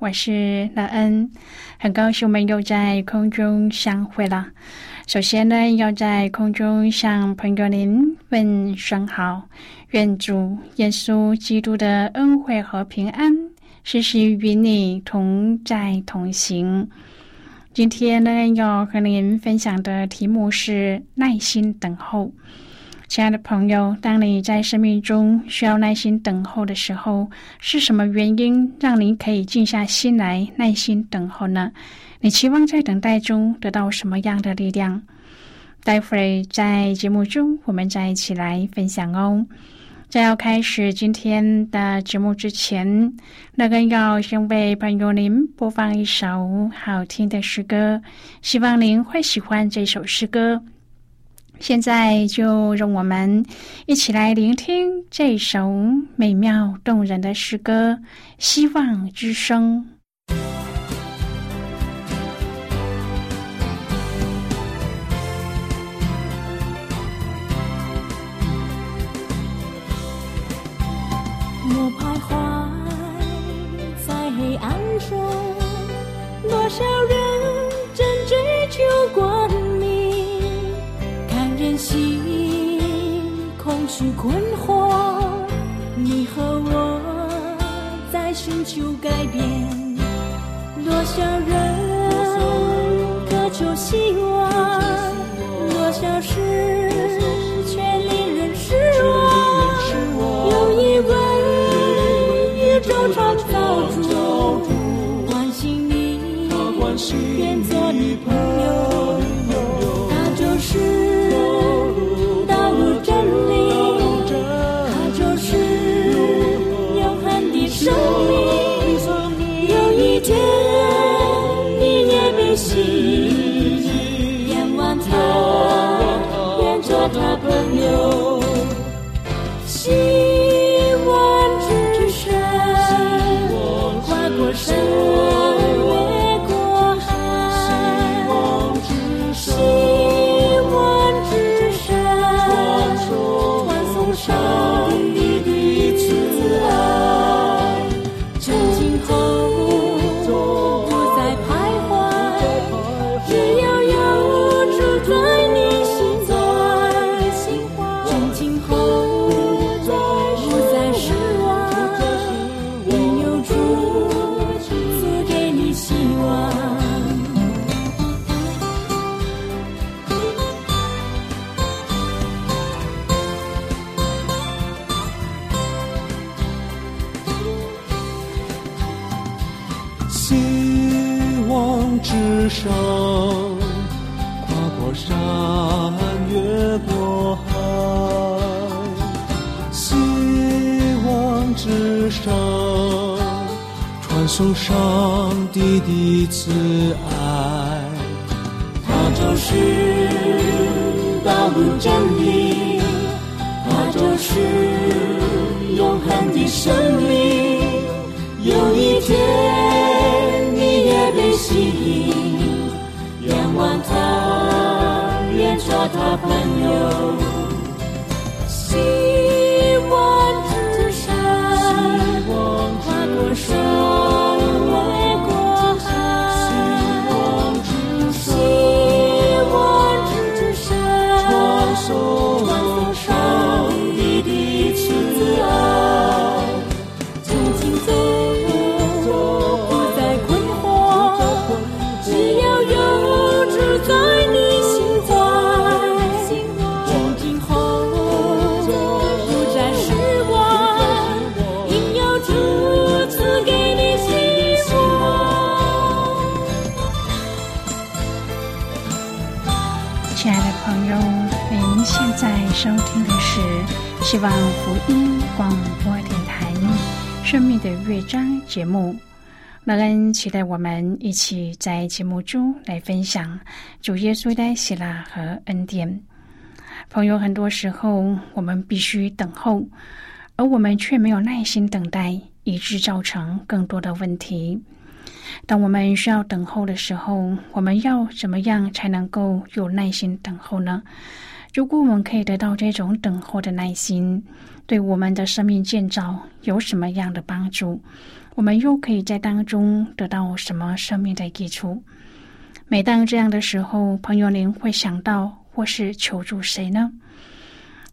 我是乐恩，很高兴我们又在空中相会了。首先呢，要在空中向朋友您问声好，愿主耶稣基督的恩惠和平安时时与你同在同行。今天呢，要和您分享的题目是耐心等候。亲爱的朋友，当你在生命中需要耐心等候的时候，是什么原因让您可以静下心来耐心等候呢？你期望在等待中得到什么样的力量？待会儿在节目中，我们再一起来分享哦。在要开始今天的节目之前，那个要先为朋友您播放一首好听的诗歌，希望您会喜欢这首诗歌。现在就让我们一起来聆听这首美妙动人的诗歌《希望之声》。求改变。多少人渴求希望，多少事却令人失望。有一位宇宙创造主，关心你，愿做你朋友，真理，它就是永恒的生命。有一天你也被吸引，仰望他，愿做他朋友，心希望福音广播电台《生命的乐章》节目。乐恩期待我们一起在节目中来分享主耶稣的喜乐和恩典。朋友，很多时候我们必须等候，而我们却没有耐心等待，以致造成更多的问题。当我们需要等候的时候，我们要怎么样才能够有耐心等候呢？如果我们可以得到这种等候的耐心，对我们的生命建造有什么样的帮助？我们又可以在当中得到什么生命的益处？每当这样的时候，朋友您会想到或是求助谁呢？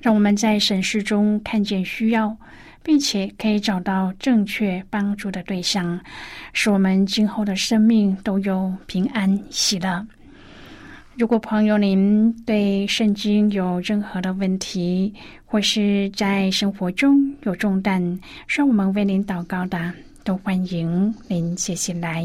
让我们在审视中看见需要，并且可以找到正确帮助的对象，使我们今后的生命都有平安喜乐。如果朋友您对圣经有任何的问题，或是在生活中有重担，需要我们为您祷告的，都欢迎您写信来。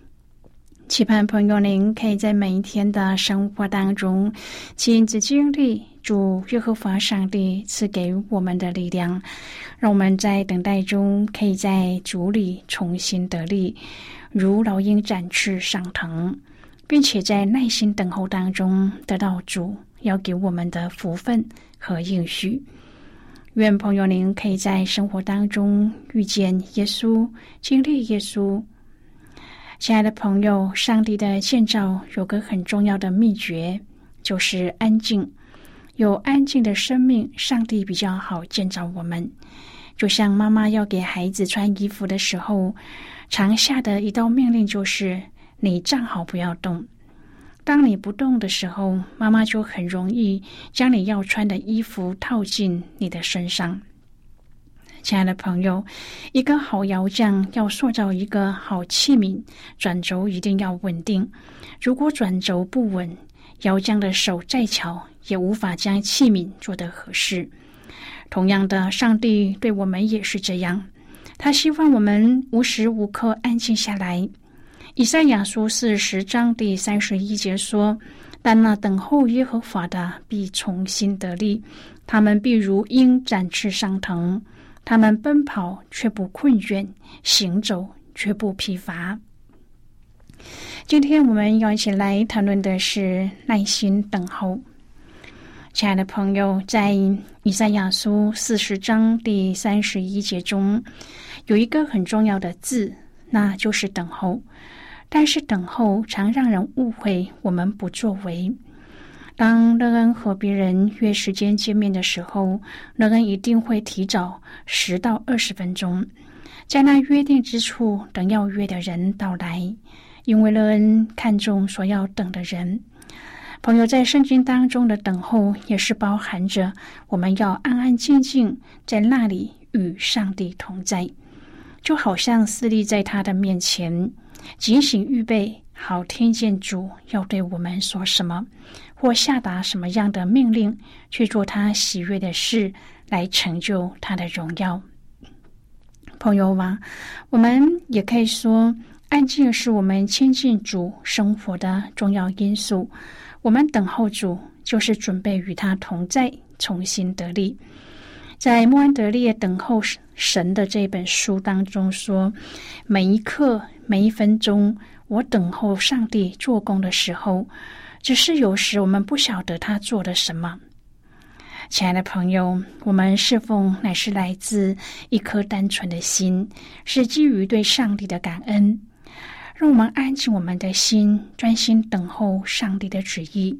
期盼朋友您可以在每一天的生活当中亲自经历主耶和华上帝赐给我们的力量，让我们在等待中可以在主里重新得力，如老鹰展翅上腾，并且在耐心等候当中得到主要给我们的福分和应许。愿朋友您可以在生活当中遇见耶稣，经历耶稣。亲爱的朋友，上帝的建造有个很重要的秘诀，就是安静。有安静的生命，上帝比较好建造我们。就像妈妈要给孩子穿衣服的时候，常下的一道命令就是：“你站好，不要动。”当你不动的时候，妈妈就很容易将你要穿的衣服套进你的身上。亲爱的朋友，一个好窑匠要塑造一个好器皿，转轴一定要稳定。如果转轴不稳，窑匠的手再巧，也无法将器皿做得合适。同样的，上帝对我们也是这样，他希望我们无时无刻安静下来。以赛亚书四十章第三十一节说：“但那等候耶和华的必重新得力，他们必如鹰展翅上腾。”他们奔跑却不困倦，行走却不疲乏。今天我们要一起来谈论的是耐心等候。亲爱的朋友，在以赛亚书四十章第三十一节中，有一个很重要的字，那就是等候。但是等候常让人误会我们不作为。当乐恩和别人约时间见面的时候，乐恩一定会提早十到二十分钟，在那约定之处等要约的人到来，因为乐恩看重所要等的人。朋友在圣经当中的等候，也是包含着我们要安安静静在那里与上帝同在，就好像私立在他的面前，警醒预备，好听见主要对我们说什么。或下达什么样的命令去做他喜悦的事，来成就他的荣耀。朋友们，我们也可以说，安静是我们亲近主生活的重要因素。我们等候主，就是准备与他同在，重新得力。在莫安德烈等候神的这本书当中说，每一刻、每一分钟，我等候上帝做工的时候。只是有时我们不晓得他做了什么。亲爱的朋友，我们侍奉乃是来自一颗单纯的心，是基于对上帝的感恩。让我们安静我们的心，专心等候上帝的旨意，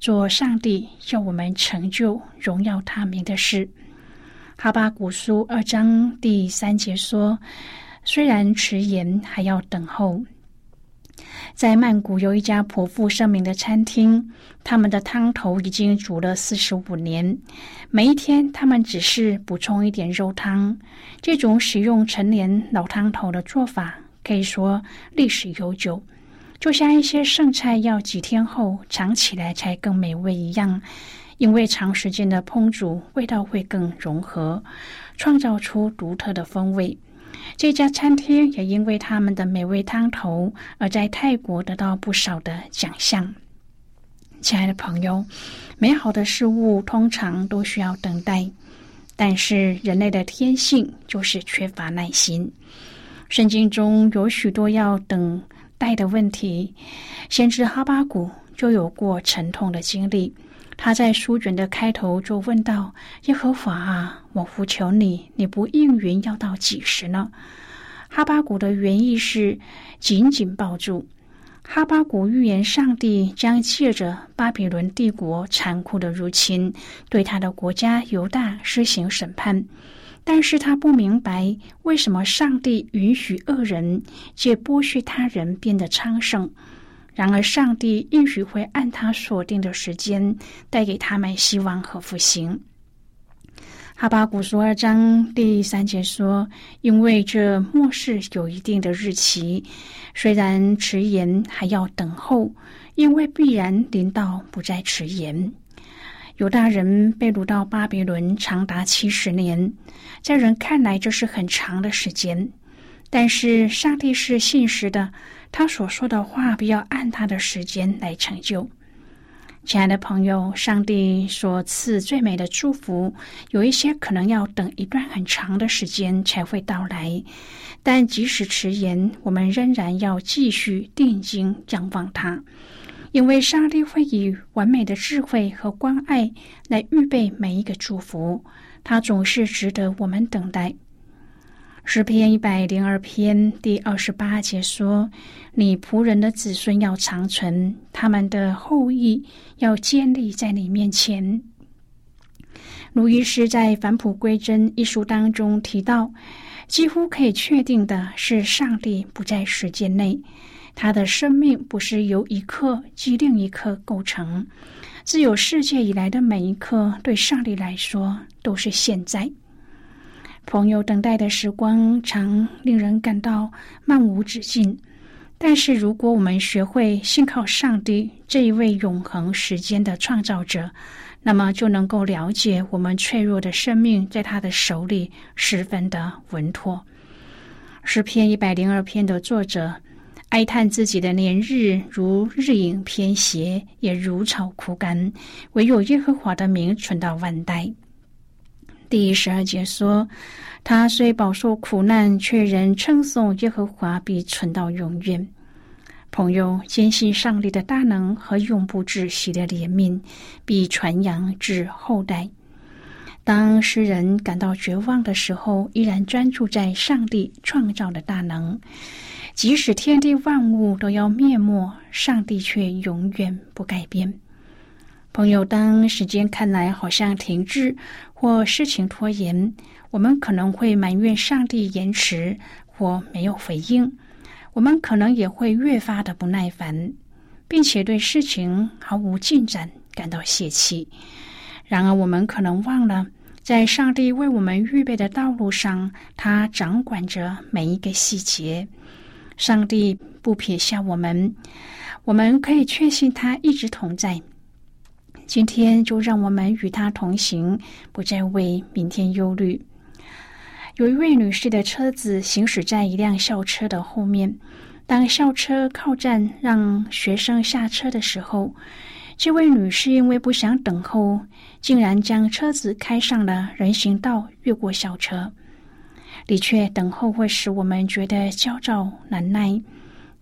做上帝要我们成就荣耀他名的事。哈巴古书二章第三节说：“虽然迟延，还要等候。”在曼谷有一家颇负盛名的餐厅，他们的汤头已经煮了四十五年。每一天，他们只是补充一点肉汤。这种使用陈年老汤头的做法，可以说历史悠久，就像一些剩菜要几天后尝起来才更美味一样。因为长时间的烹煮，味道会更融合，创造出独特的风味。这家餐厅也因为他们的美味汤头而在泰国得到不少的奖项。亲爱的朋友，美好的事物通常都需要等待，但是人类的天性就是缺乏耐心。圣经中有许多要等待的问题，先知哈巴谷就有过沉痛的经历。他在书卷的开头就问道：“耶和华啊，我呼求你，你不应允要到几时呢？”哈巴谷的原意是紧紧抱住。哈巴谷预言上帝将借着巴比伦帝国残酷的入侵，对他的国家犹大施行审判，但是他不明白为什么上帝允许恶人借剥削他人变得昌盛。然而，上帝应许会按他所定的时间带给他们希望和复兴。哈巴古书二章第三节说：“因为这末世有一定的日期，虽然迟延，还要等候，因为必然临到，不再迟延。”犹大人被掳到巴比伦长达七十年，在人看来这是很长的时间，但是上帝是信实的。他所说的话，必要按他的时间来成就。亲爱的朋友，上帝所赐最美的祝福，有一些可能要等一段很长的时间才会到来。但即使迟延，我们仍然要继续定睛仰望他，因为上帝会以完美的智慧和关爱来预备每一个祝福。他总是值得我们等待。诗篇一百零二篇第二十八节说：“你仆人的子孙要长存，他们的后裔要建立在你面前。”卢医师在《返璞归真》一书当中提到，几乎可以确定的是，上帝不在时间内，他的生命不是由一刻及另一刻构成，自有世界以来的每一刻，对上帝来说都是现在。朋友等待的时光常令人感到漫无止境，但是如果我们学会信靠上帝这一位永恒时间的创造者，那么就能够了解我们脆弱的生命在他的手里十分的稳妥。诗篇一百零二篇的作者哀叹自己的年日如日影偏斜，也如草枯干，唯有耶和华的名存到万代。第十二节说：“他虽饱受苦难，却仍称颂耶和华，必存到永远。”朋友坚信上帝的大能和永不止息的怜悯，必传扬至后代。当诗人感到绝望的时候，依然专注在上帝创造的大能。即使天地万物都要灭没，上帝却永远不改变。朋友，当时间看来好像停滞或事情拖延，我们可能会埋怨上帝延迟或没有回应。我们可能也会越发的不耐烦，并且对事情毫无进展感到泄气。然而，我们可能忘了，在上帝为我们预备的道路上，他掌管着每一个细节。上帝不撇下我们，我们可以确信他一直同在。今天就让我们与他同行，不再为明天忧虑。有一位女士的车子行驶在一辆校车的后面，当校车靠站让学生下车的时候，这位女士因为不想等候，竟然将车子开上了人行道，越过校车。的确，等候会使我们觉得焦躁难耐。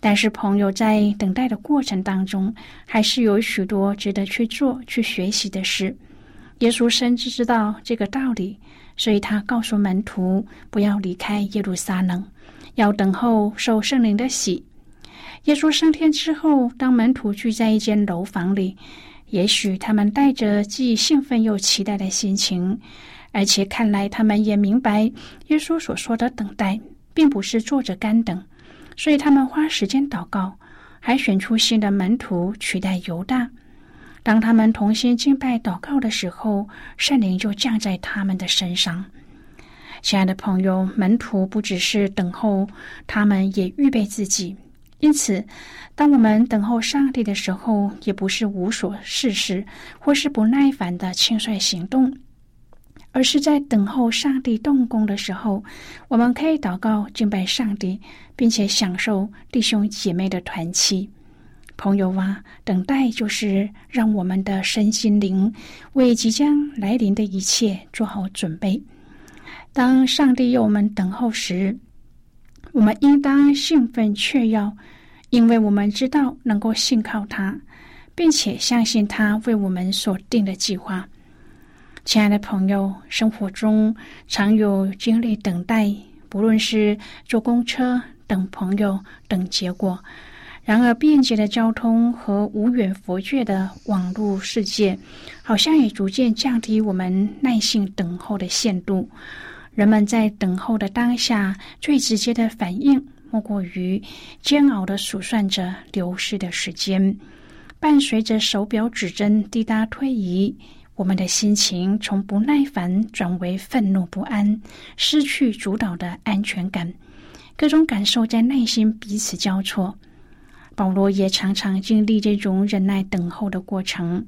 但是，朋友在等待的过程当中，还是有许多值得去做、去学习的事。耶稣深知知道这个道理，所以他告诉门徒不要离开耶路撒冷，要等候受圣灵的喜。耶稣升天之后，当门徒聚在一间楼房里，也许他们带着既兴奋又期待的心情，而且看来他们也明白耶稣所说的等待，并不是坐着干等，所以他们花时间祷告，还选出新的门徒取代犹大。当他们同心敬拜祷告的时候，圣灵就降在他们的身上。亲爱的朋友，门徒不只是等候，他们也预备自己。因此，当我们等候上帝的时候，也不是无所事事，或是不耐烦的轻率行动，而是在等候上帝动工的时候，我们可以祷告敬拜上帝，并且享受弟兄姐妹的团契。朋友啊，等待就是让我们的身心灵为即将来临的一切做好准备。当上帝要我们等候时，我们应当兴奋雀跃，因为我们知道能够信靠他，并且相信他为我们所定的计划。亲爱的朋友，生活中常有经历等待，不论是坐公车、等朋友、等结果。然而，便捷的交通和无远佛界的网络世界，好像也逐渐降低我们耐心等候的限度。人们在等候的当下，最直接的反应莫过于煎熬的数算着流逝的时间，伴随着手表指针滴答推移，我们的心情从不耐烦转为愤怒不安，失去主导的安全感，各种感受在内心彼此交错。保罗也常常经历这种忍耐等候的过程。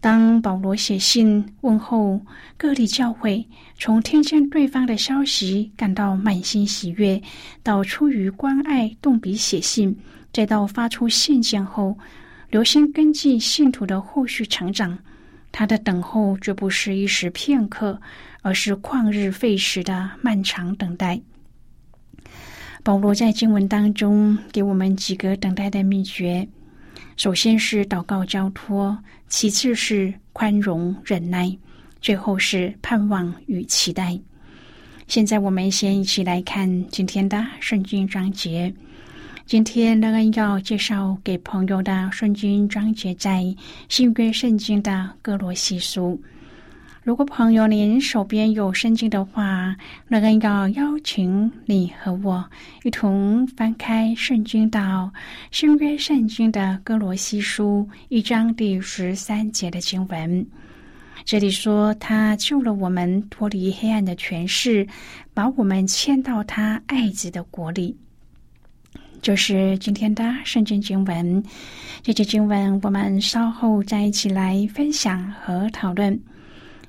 当保罗写信问候各地教会，从听见对方的消息感到满心喜悦，到出于关爱动笔写信，再到发出信件后留心跟进信徒的后续成长，他的等候绝不是一时片刻，而是旷日费时的漫长等待。保罗在经文当中给我们几个等待的秘诀：首先是祷告交托，其次是宽容忍耐，最后是盼望与期待。现在我们先一起来看今天的圣经章节。今天乐恩要介绍给朋友的圣经章节在新约圣经的哥罗西书。如果朋友您手边有圣经的话，那个要邀请你和我一同翻开圣经到新约圣经的哥罗西书一章第十三节的经文。这里说，他救了我们脱离黑暗的权势，把我们迁到他爱子的国里。就是今天的圣经经文。这节经文我们稍后再一起来分享和讨论。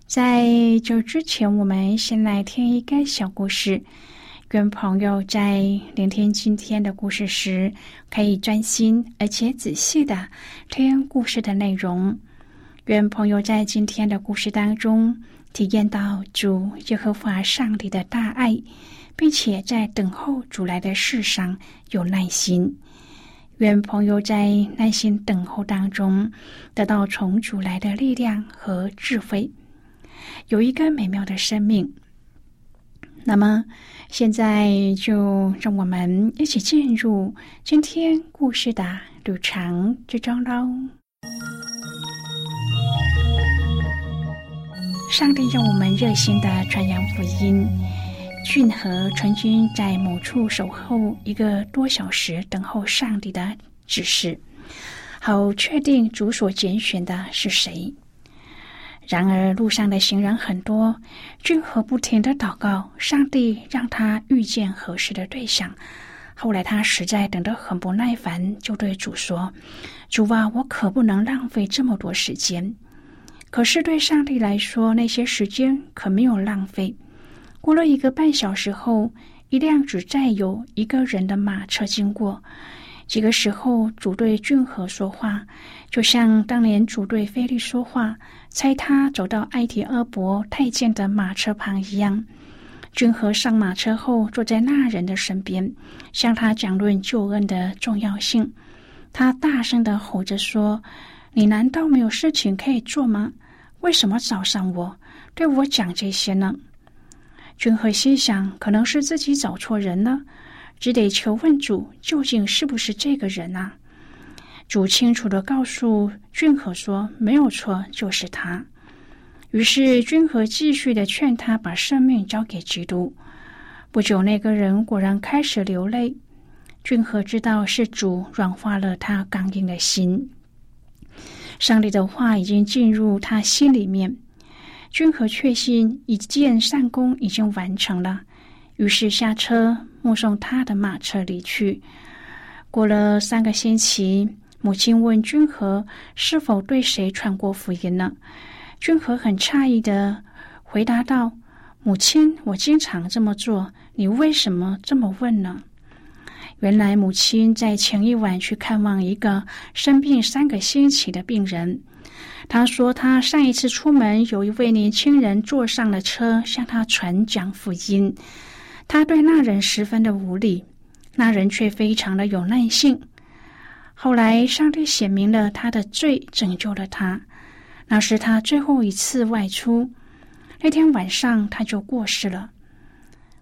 在这之前，我们先来听一个小故事。愿朋友在聆听今天的故事时，可以专心而且仔细的听故事的内容。愿朋友在今天的故事当中体验到主耶和华上帝的大爱，并且在等候主来的事上有耐心。愿朋友在耐心等候当中得到从主来的力量和智慧。有一个美妙的生命。那么，现在就让我们一起进入今天故事的旅程之中喽。上帝让我们热心的传扬福音。俊和曾经在某处守候一个多小时，等候上帝的指示，好确定主所拣选的是谁。然而，路上的行人很多，俊和不停的祷告，上帝让他遇见合适的对象。后来，他实在等得很不耐烦，就对主说：“主啊，我可不能浪费这么多时间。”可是，对上帝来说，那些时间可没有浪费。过了一个半小时后，一辆只载有一个人的马车经过。几个时候，主对俊和说话，就像当年主对菲利说话，猜他走到埃提阿伯太监的马车旁一样。俊和上马车后，坐在那人的身边，向他讲论救恩的重要性。他大声的吼着说：“你难道没有事情可以做吗？为什么找上我，对我讲这些呢？”俊和心想，可能是自己找错人了。只得求问主，究竟是不是这个人啊？主清楚的告诉君和说：“没有错，就是他。”于是君和继续的劝他把生命交给基督。不久，那个人果然开始流泪。君和知道是主软化了他刚硬的心。上帝的话已经进入他心里面，君和确信一件善功已经完成了，于是下车目送他的马车离去。过了三个星期，母亲问君和是否对谁传过福音呢？君和很诧异的回答道：“母亲，我经常这么做，你为什么这么问呢？”原来母亲在前一晚去看望一个生病三个星期的病人。他说，他上一次出门，有一位年轻人坐上了车，向他传讲福音。他对那人十分的无礼，那人却非常的有耐性。后来，上帝显明了他的罪，拯救了他。那是他最后一次外出。那天晚上，他就过世了。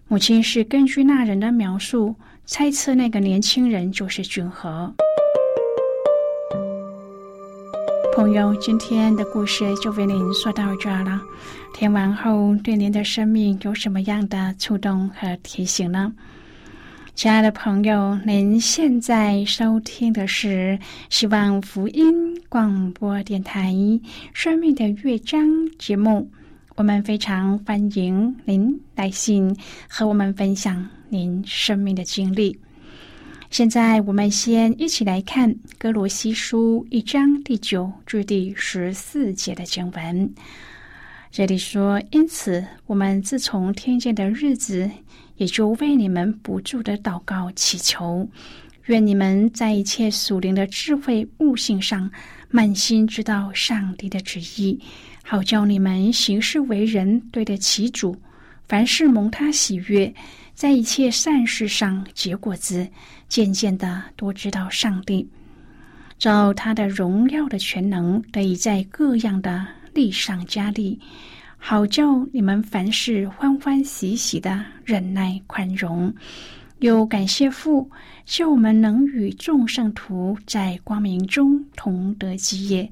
母亲是根据那人的描述。猜测那个年轻人就是君和。朋友，今天的故事就为您说到这儿了。听完后，对您的生命有什么样的触动和提醒呢？亲爱的朋友，您现在收听的是希望福音广播电台《生命的乐章》节目。我们非常欢迎您来信和我们分享您生命的经历。现在，我们先一起来看《哥罗西书》一章第九至第十四节的经文。这里说：“因此，我们自从听见的日子，也就为你们不住的祷告祈求，愿你们在一切属灵的智慧悟性上，满心知道上帝的旨意。”好叫你们行事为人对得起主，凡事蒙他喜悦，在一切善事上结果子，渐渐的多知道上帝，照他的荣耀的全能，得以在各样的力上加力，好叫你们凡事欢欢喜喜的忍耐宽容，又感谢父，叫我们能与众圣徒在光明中同得基业。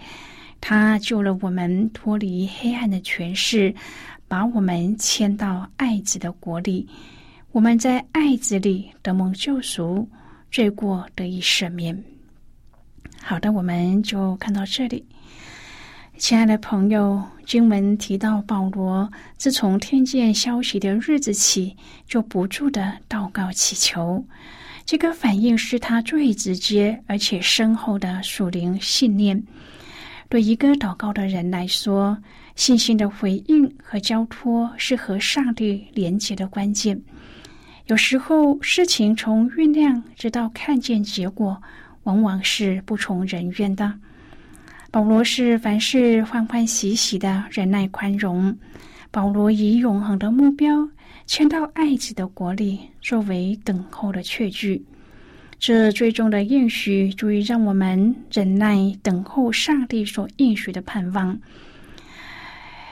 他救了我们脱离黑暗的权势，把我们迁到爱子的国里。我们在爱子里得蒙救赎，罪过得以赦免。好的，我们就看到这里。亲爱的朋友，经文提到保罗自从听见消息的日子起，就不住的祷告祈求。这个反应是他最直接而且深厚的属灵信念。对一个祷告的人来说，信心的回应和交托是和上帝连接的关键。有时候，事情从酝酿直到看见结果，往往是不从人愿的。保罗是凡事欢欢喜喜的忍耐宽容。保罗以永恒的目标迁到爱子的国里，作为等候的确据。这最终的应许，足以让我们忍耐等候上帝所应许的盼望。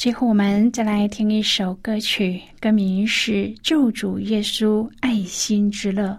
最后，我们再来听一首歌曲，歌名是《救主耶稣爱心之乐》。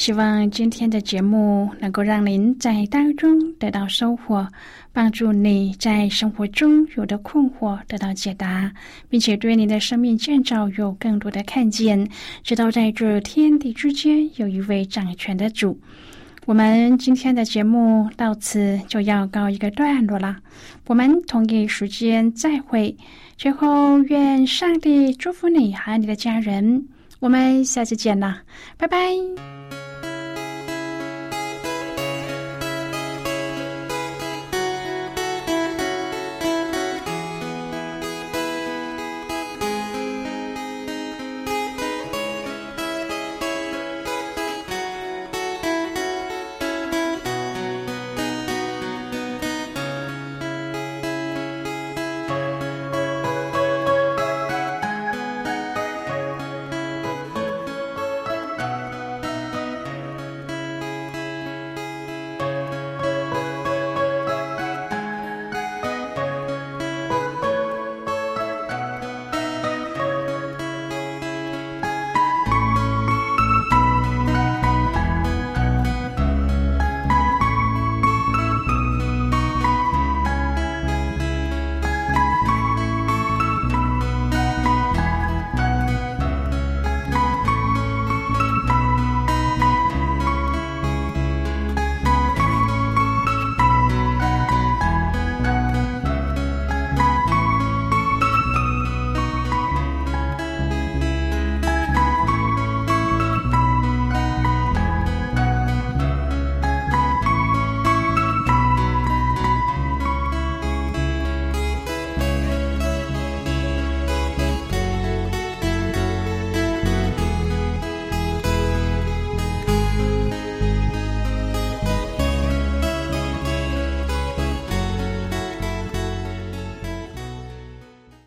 希望今天的节目能够让您在当中得到收获，帮助你在生活中有的困惑得到解答，并且对你的生命建造有更多的看见。知道在这天地之间有一位掌权的主。我们今天的节目到此就要告一个段落了。我们同一时间再会。最后，愿上帝祝福你和你的家人。我们下次见了，拜拜。